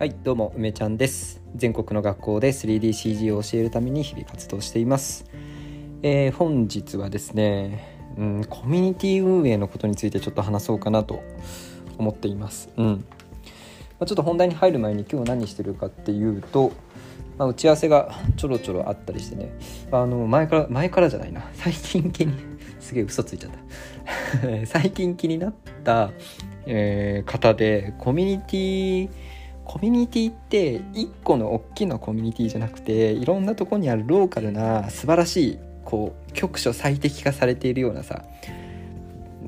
はいどうも梅ちゃんです。全国の学校で 3DCG を教えるために日々活動しています、えー、本日はですね、うん、コミュニティ運営のことについてちょっと話そうかなと思っています。うん、まあ、ちょっと本題に入る前に今日何してるかっていうとまあ、打ち合わせがちょろちょろあったりしてね。あの前から前からじゃないな。最近気にすげえ嘘ついちゃった。最近気になった、えー、方でコミュニティコミュニティって1個の大きなコミュニティじゃなくていろんなとこにあるローカルな素晴らしいこう局所最適化されているようなさ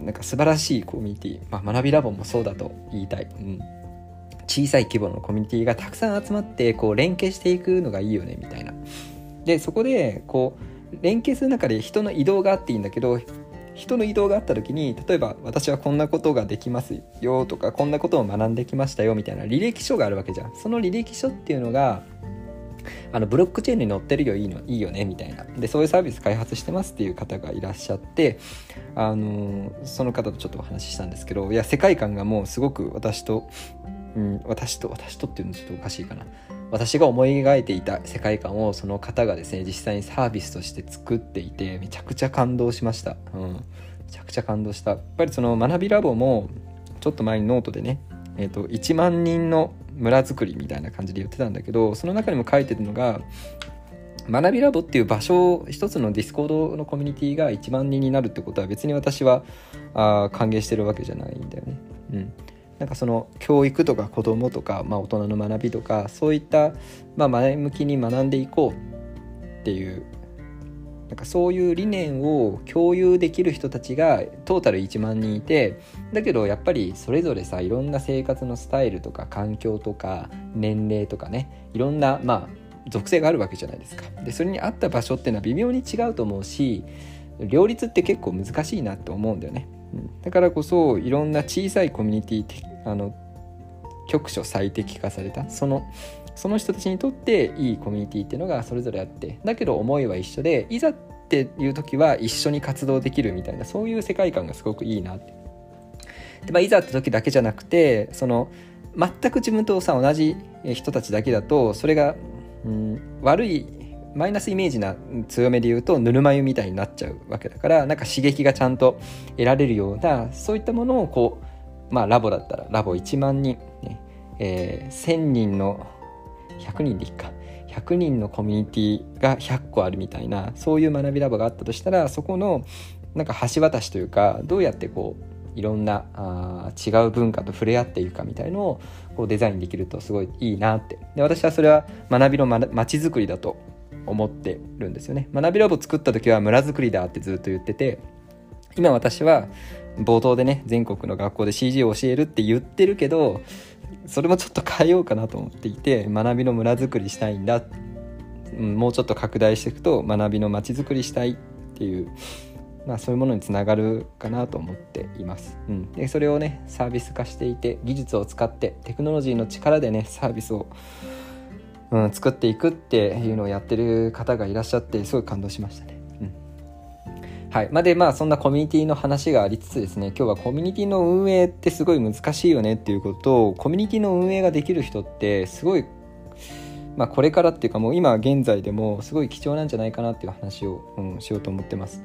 なんか素晴らしいコミュニティ、まあ、学びラボもそうだと言いたい、うん、小さい規模のコミュニティがたくさん集まってこう連携していくのがいいよねみたいな。でそこでこう連携する中で人の移動があっていいんだけど人の移動があった時に例えば私はこんなことができますよとかこんなことを学んできましたよみたいな履歴書があるわけじゃん。その履歴書っていうのがあのブロックチェーンに載ってるよいいのいいよねみたいな。でそういうサービス開発してますっていう方がいらっしゃってあのその方とちょっとお話ししたんですけどいや世界観がもうすごく私と、うん、私と私とっていうのちょっとおかしいかな。私が思い描いていた世界観をその方がですね実際にサービスとして作っていてめちゃくちゃ感動しました、うん、めちゃくちゃ感動した。やっぱりその学びラボもちょっと前にノートでね、えーと、1万人の村づくりみたいな感じで言ってたんだけどその中にも書いてるのが学びラボっていう場所一つのディスコードのコミュニティが1万人になるってことは別に私はあ歓迎してるわけじゃないんだよね。うん、なんかその教育とか子どもとか、まあ、大人の学びとかそういった、まあ、前向きに学んでいこうっていうなんかそういう理念を共有できる人たちがトータル1万人いてだけどやっぱりそれぞれさいろんな生活のスタイルとか環境とか年齢とかねいろんなまあ属性があるわけじゃないですか。でそれに合った場所っていうのは微妙に違うと思うし両立って結構難しいなと思うんだよね。だからこそいろんな小さいコミュニティあの局所最適化された。そのその人たちにとっていいコミュニティっていうのがそれぞれあって。だけど思いは一緒でいざっていう時は一緒に活動できるみたいなそういう世界観がすごくいいなって。で、まあ、いざって時だけじゃなくてその全く自分とさ同じ人たちだけだとそれが、うん、悪いマイナスイメージな強めで言うとぬるま湯みたいになっちゃうわけだからなんか刺激がちゃんと得られるようなそういったものをこうまあラボだったらラボ1万人、ね。えー、1000人の100人でいいか。100人のコミュニティが100個あるみたいなそういう学びラボがあったとしたらそこのなんか橋渡しというかどうやってこういろんなあ違う文化と触れ合っていくかみたいのをこうデザインできるとすごいいいなって。で私はそれは学びのまちづくりだと思ってるんですよね。学びラボ作った時は村づくりだってずっと言ってて今私は冒頭でね全国の学校で CG を教えるって言ってるけどそれもちょっと変えようかなと思っていて学びの村づくりしたいんだ、うん、もうちょっと拡大していくと学びの街づくりしたいっていう、まあ、そういうものにつながるかなと思っています、うん、でそれをねサービス化していて技術を使ってテクノロジーの力でねサービスを、うん、作っていくっていうのをやってる方がいらっしゃってすごい感動しましたね。はい。まあ、で、まあ、そんなコミュニティの話がありつつですね、今日はコミュニティの運営ってすごい難しいよねっていうことを、コミュニティの運営ができる人ってすごい、まあ、これからっていうかもう今現在でもすごい貴重なんじゃないかなっていう話を、うん、しようと思ってます。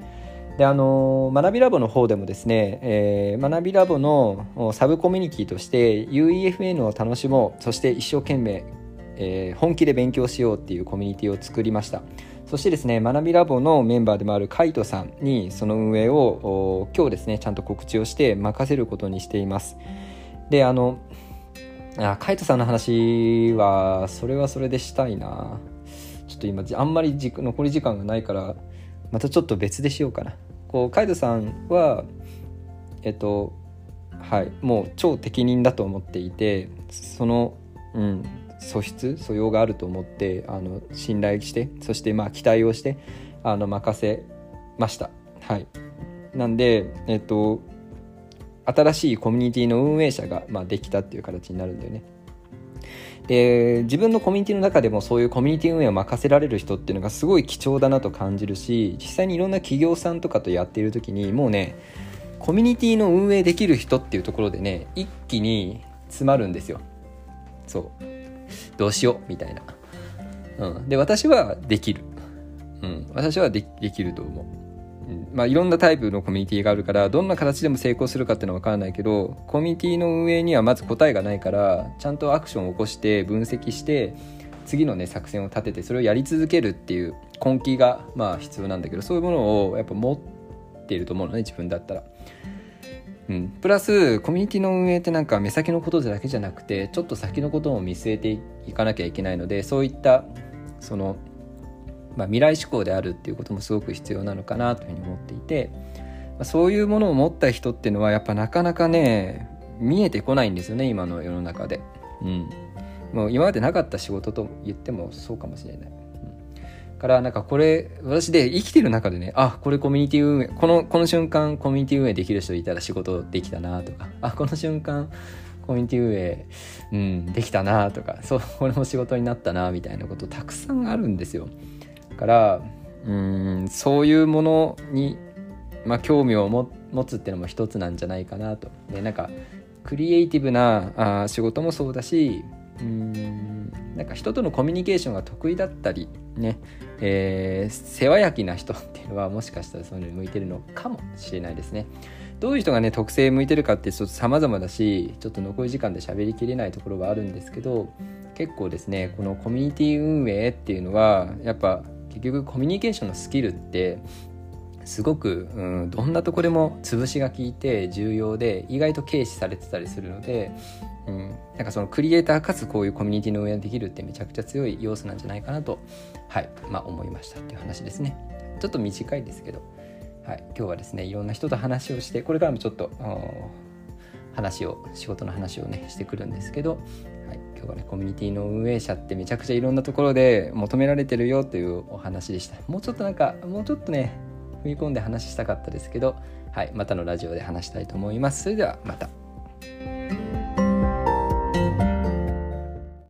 であの学びラボの方でもですね、えー、学びラボのサブコミュニティとして UEFN を楽しもうそして一生懸命、えー、本気で勉強しようっていうコミュニティを作りました。そしてですね学びラボのメンバーでもあるカイトさんにその運営を今日ですねちゃんと告知をして任せることにしています。であのあカイトさんの話はそれはそれでしたいな。ちょっと今あんまり残り時間がないからまたちょっと別でしようかな。こうカイトさんはえっとはいもう超適任だと思っていてそのうん素質素養があると思ってあの信頼してそしてまあ期待をしてあの任せました。はい。なんでえっと新しいコミュニティの運営者が、まあ、できたっていう形になるんだよね。で自分のコミュニティの中でもそういうコミュニティ運営を任せられる人っていうのがすごい貴重だなと感じるし実際にいろんな企業さんとかとやっている時にもうねコミュニティの運営できる人っていうところでね一気に詰まるんですよ。そう。どうしようみたいな、うん、で私はできる、うん、私はできると思う、うん。まあ、いろんなタイプのコミュニティがあるからどんな形でも成功するかっていうのは分からないけどコミュニティの運営にはまず答えがないからちゃんとアクションを起こして分析して次のね作戦を立ててそれをやり続けるっていう根気がまあ必要なんだけどそういうものをやっぱ持っていると思うのね自分だったら。うん、プラスコミュニティの運営ってなんか目先のことだけじゃなくてちょっと先のことも見据えていかなきゃいけないのでそういったその、まあ、未来志向であるっていうこともすごく必要なのかなというふうに思っていて、まあ、そういうものを持った人っていうのはやっぱなかなかね見えてこないんですよね今の世の中で。うん、もう今までなかった仕事と言ってもそうかもしれない。からなんかこれ私で生きてる中でねあこれコミュニティ運営このこの瞬間コミュニティ運営できる人いたら仕事できたなとかあこの瞬間コミュニティ運営、うん、できたなとかそうこれも仕事になったなみたいなことたくさんあるんですよ。だからうんそういうものに、まあ、興味を持つっていうのも一つなんじゃないかなと。でなんかクリエイティブなあ仕事もそうだしうんなんか人とのコミュニケーションが得意だったりね、えー、世話焼きな人っていうのはもしかしたらそういうのに向いてるのかもしれないですね。どういう人がね特性向いてるかってちょっと様々だしちょっと残り時間で喋りきれないところはあるんですけど結構ですねこのコミュニティ運営っていうのはやっぱ結局コミュニケーションのスキルってすごく、うん、どんなとこでも潰しが効いて重要で意外と軽視されてたりするのでうん、なんかそのクリエイターかつこういうコミュニティの運営ができるってめちゃくちゃ強い要素なんじゃないかなと、はい。まあ、思いましたっていう話ですね。ちょっと短いですけど、はい、今日はですねいろんな人と話をしてこれからもちょっと話を仕事の話をねしてくるんですけど、はい、今日はねコミュニティの運営者ってめちゃくちゃいろんなところで求められてるよというお話でした。もうちょっとなんかもうちょっとね踏み込んで話したかったですけど、はい、またのラジオで話したいと思います。それではまた。